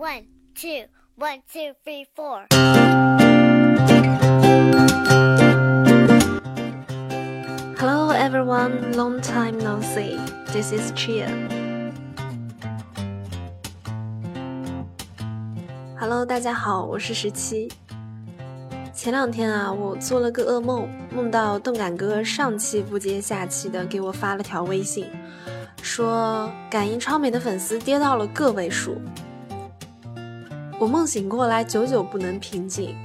One, two, one, two, three, four. Hello everyone, long time no see. This is Chia. Hello，大家好，我是十七。前两天啊，我做了个噩梦，梦到动感哥上气不接下气的给我发了条微信，说感应超美的粉丝跌到了个位数。我梦醒过来，久久不能平静。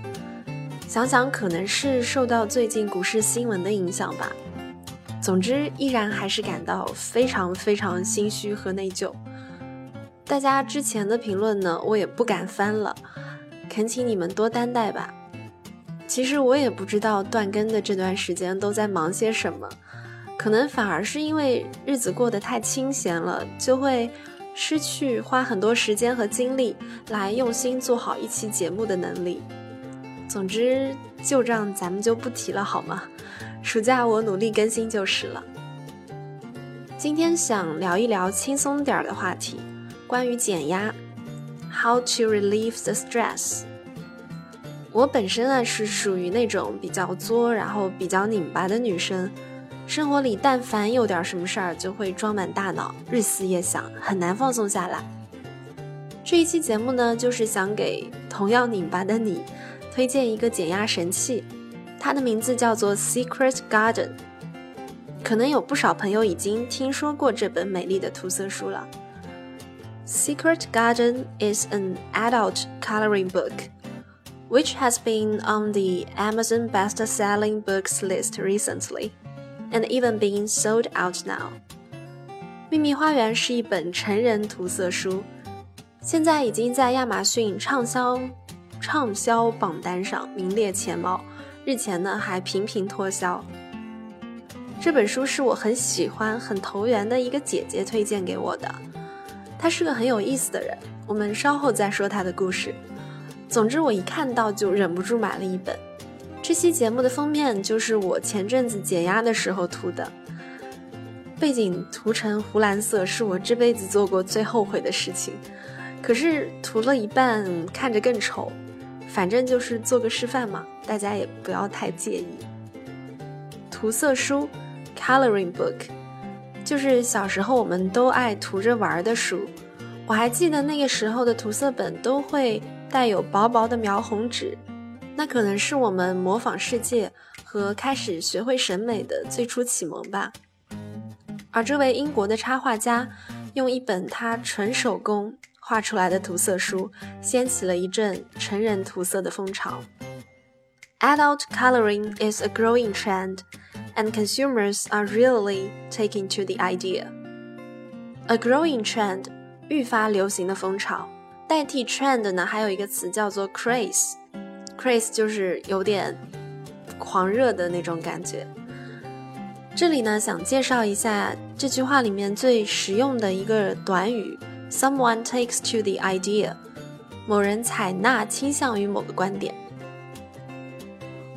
想想可能是受到最近股市新闻的影响吧。总之，依然还是感到非常非常心虚和内疚。大家之前的评论呢，我也不敢翻了，恳请你们多担待吧。其实我也不知道断更的这段时间都在忙些什么，可能反而是因为日子过得太清闲了，就会。失去花很多时间和精力来用心做好一期节目的能力。总之，旧账咱们就不提了，好吗？暑假我努力更新就是了。今天想聊一聊轻松点儿的话题，关于减压，How to relieve the stress。我本身啊是属于那种比较作，然后比较拧巴的女生。生活里但凡有点什么事儿，就会装满大脑，日思夜想，很难放松下来。这一期节目呢，就是想给同样拧巴的你推荐一个减压神器，它的名字叫做 Secret Garden。可能有不少朋友已经听说过这本美丽的涂色书了。Secret Garden is an adult coloring book, which has been on the Amazon best-selling books list recently. And even being sold out now。秘密花园是一本成人涂色书，现在已经在亚马逊畅销畅销榜单上名列前茅，日前呢还频频脱销。这本书是我很喜欢、很投缘的一个姐姐推荐给我的，她是个很有意思的人，我们稍后再说她的故事。总之，我一看到就忍不住买了一本。这期节目的封面就是我前阵子解压的时候涂的，背景涂成湖蓝色是我这辈子做过最后悔的事情。可是涂了一半看着更丑，反正就是做个示范嘛，大家也不要太介意。涂色书，coloring book，就是小时候我们都爱涂着玩的书。我还记得那个时候的涂色本都会带有薄薄的描红纸。那可能是我们模仿世界和开始学会审美的最初启蒙吧。而这位英国的插画家，用一本他纯手工画出来的涂色书，掀起了一阵成人涂色的风潮。Adult coloring is a growing trend, and consumers are really taking to the idea. A growing trend，愈发流行的风潮。代替 trend 呢，还有一个词叫做 craze。Craze 就是有点狂热的那种感觉。这里呢，想介绍一下这句话里面最实用的一个短语：Someone takes to the idea，某人采纳倾向于某个观点。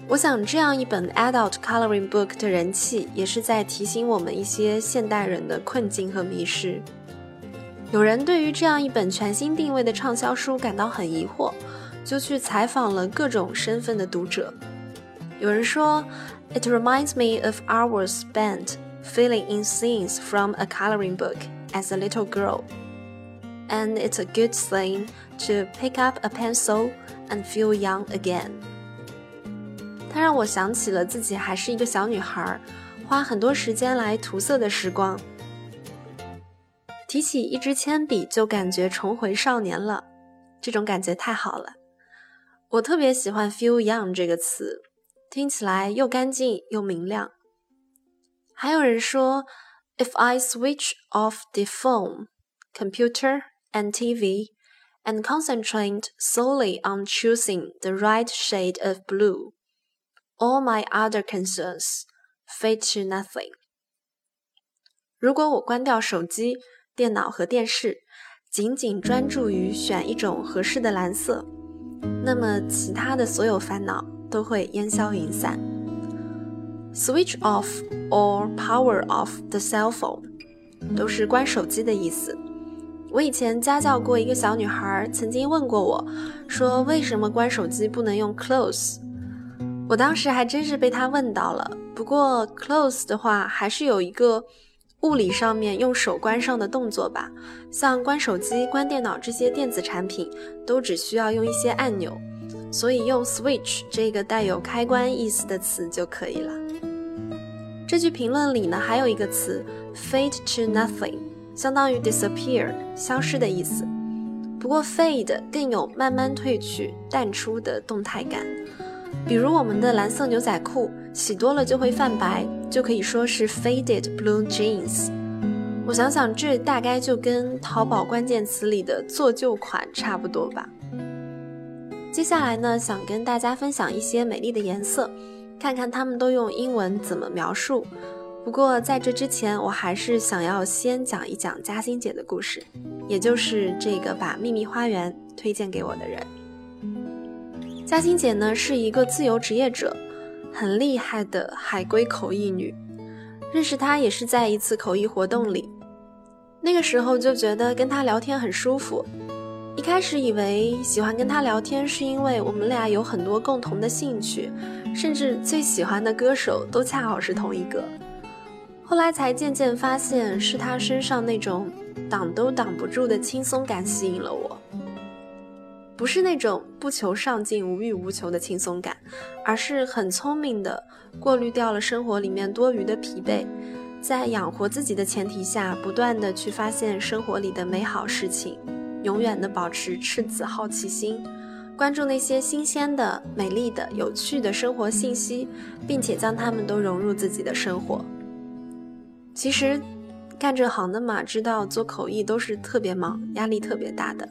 我想，这样一本 adult coloring book 的人气，也是在提醒我们一些现代人的困境和迷失。有人对于这样一本全新定位的畅销书感到很疑惑。就去采访了各种身份的读者。有人说，It reminds me of hours spent filling in scenes from a coloring book as a little girl, and it's a good thing to pick up a pencil and feel young again。它让我想起了自己还是一个小女孩，花很多时间来涂色的时光。提起一支铅笔，就感觉重回少年了，这种感觉太好了。 我特别喜欢 “feel young” 这个词，听起来又干净又明亮。还有人说，If I switch off the phone, computer, and TV, and concentrate solely on choosing the right shade of blue, all my other concerns fade to nothing。如果我关掉手机、电脑和电视，仅仅专注于选一种合适的蓝色。 那么，其他的所有烦恼都会烟消云散。Switch off or power off the cell phone，都是关手机的意思。我以前家教过一个小女孩，曾经问过我，说为什么关手机不能用 close？我当时还真是被她问到了。不过 close 的话，还是有一个物理上面用手关上的动作吧。像关手机、关电脑这些电子产品，都只需要用一些按钮，所以用 switch 这个带有开关意思的词就可以了。这句评论里呢，还有一个词 fade to nothing。相当于 disappear 消失的意思，不过 fade 更有慢慢褪去、淡出的动态感。比如我们的蓝色牛仔裤洗多了就会泛白，就可以说是 faded blue jeans。我想想，这大概就跟淘宝关键词里的做旧款差不多吧。接下来呢，想跟大家分享一些美丽的颜色，看看它们都用英文怎么描述。不过在这之前，我还是想要先讲一讲嘉欣姐的故事，也就是这个把秘密花园推荐给我的人。嘉欣姐呢是一个自由职业者，很厉害的海归口译女。认识她也是在一次口译活动里，那个时候就觉得跟她聊天很舒服。一开始以为喜欢跟她聊天是因为我们俩有很多共同的兴趣，甚至最喜欢的歌手都恰好是同一个。后来才渐渐发现，是她身上那种挡都挡不住的轻松感吸引了我。不是那种不求上进、无欲无求的轻松感，而是很聪明的过滤掉了生活里面多余的疲惫，在养活自己的前提下，不断的去发现生活里的美好事情，永远的保持赤子好奇心，关注那些新鲜的、美丽的、有趣的生活信息，并且将它们都融入自己的生活。其实，干这行的嘛，知道做口译都是特别忙，压力特别大的。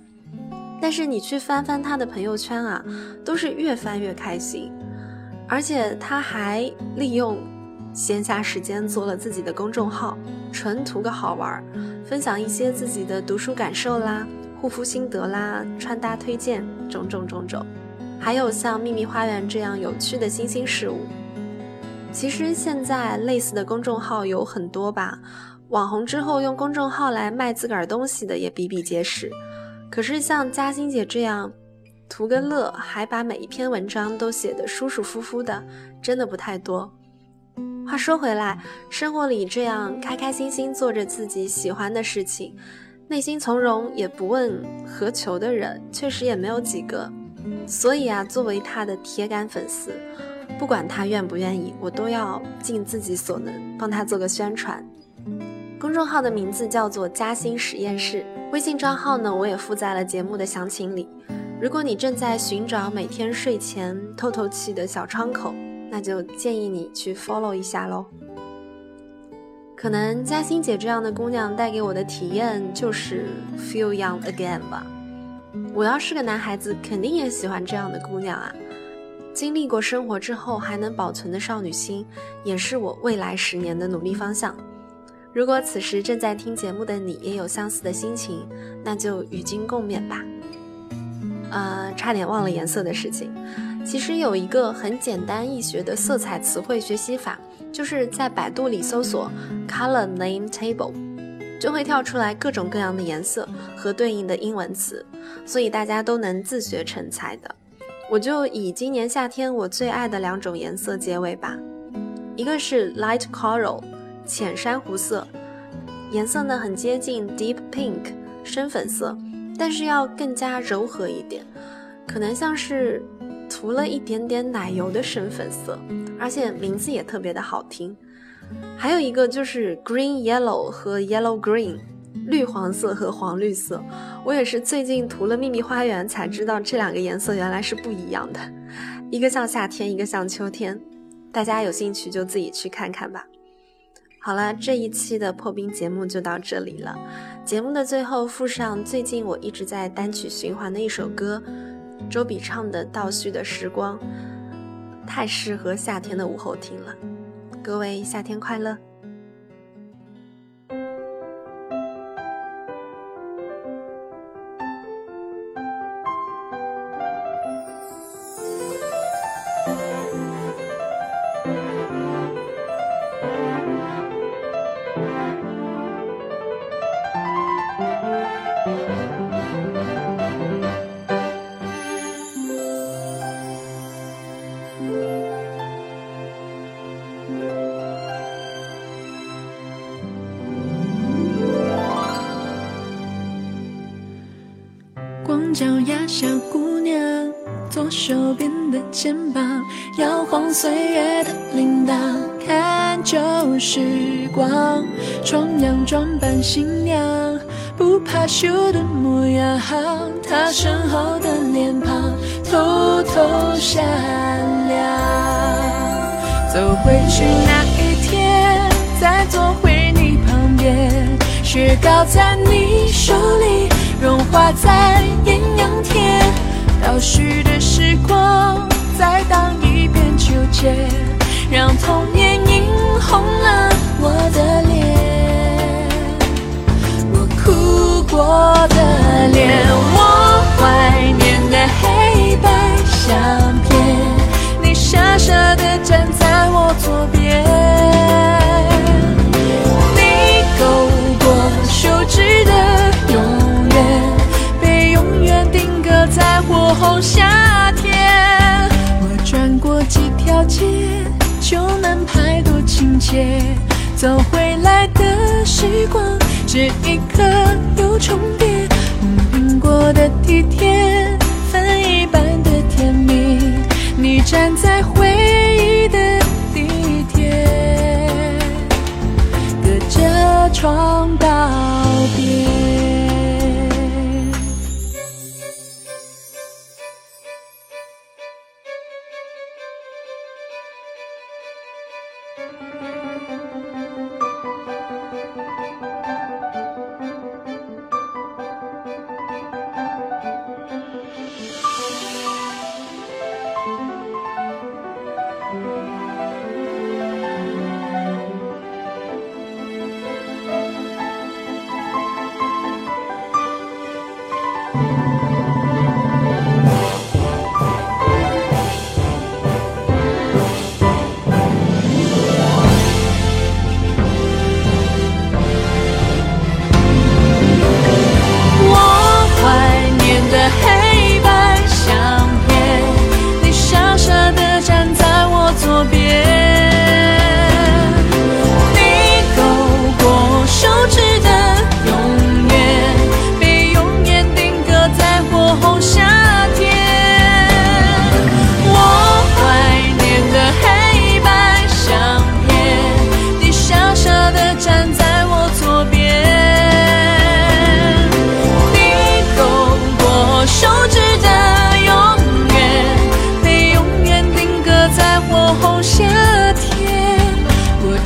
但是你去翻翻他的朋友圈啊，都是越翻越开心。而且他还利用闲暇时间做了自己的公众号，纯图个好玩，分享一些自己的读书感受啦、护肤心得啦、穿搭推荐，种种种种。还有像秘密花园这样有趣的新兴事物。其实现在类似的公众号有很多吧，网红之后用公众号来卖自个儿东西的也比比皆是。可是像嘉欣姐这样，图个乐还把每一篇文章都写得舒舒服服的，真的不太多。话说回来，生活里这样开开心心做着自己喜欢的事情，内心从容也不问何求的人，确实也没有几个。所以啊，作为他的铁杆粉丝。不管他愿不愿意，我都要尽自己所能帮他做个宣传。公众号的名字叫做“嘉兴实验室”，微信账号呢我也附在了节目的详情里。如果你正在寻找每天睡前透透气的小窗口，那就建议你去 follow 一下喽。可能嘉欣姐这样的姑娘带给我的体验就是 feel young again 吧。我要是个男孩子，肯定也喜欢这样的姑娘啊。经历过生活之后还能保存的少女心，也是我未来十年的努力方向。如果此时正在听节目的你也有相似的心情，那就与君共勉吧。呃，差点忘了颜色的事情。其实有一个很简单易学的色彩词汇学习法，就是在百度里搜索 “color name table”，就会跳出来各种各样的颜色和对应的英文词，所以大家都能自学成才的。我就以今年夏天我最爱的两种颜色结尾吧，一个是 light coral 浅珊瑚色，颜色呢很接近 deep pink 深粉色，但是要更加柔和一点，可能像是涂了一点点奶油的深粉色，而且名字也特别的好听。还有一个就是 green yellow 和 yellow green。绿黄色和黄绿色，我也是最近涂了秘密花园才知道这两个颜色原来是不一样的，一个像夏天，一个像秋天。大家有兴趣就自己去看看吧。好了，这一期的破冰节目就到这里了。节目的最后附上最近我一直在单曲循环的一首歌，周笔畅的《倒叙的时光》，太适合夏天的午后听了。各位夏天快乐！脚丫小姑娘，左手边的肩膀，摇晃岁月的铃铛，看旧时光，重阳装扮新娘，不怕羞的模样，她身后的脸庞偷偷闪亮。走回去那一天，再坐回你旁边，雪糕在你手里。融化在艳阳天，倒叙的时光再荡一遍秋千，让童年夏天，我转过几条街，就能拍多亲切。走回来的时光，这一刻又重叠。红苹果的地铁，分一半的甜蜜。你站在回忆的地铁，隔着窗道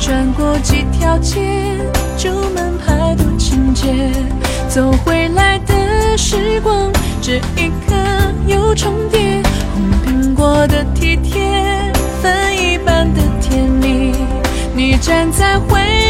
转过几条街，旧门牌多亲切走回来的时光，这一刻又重叠。红苹果的体贴，分一半的甜蜜。你站在回。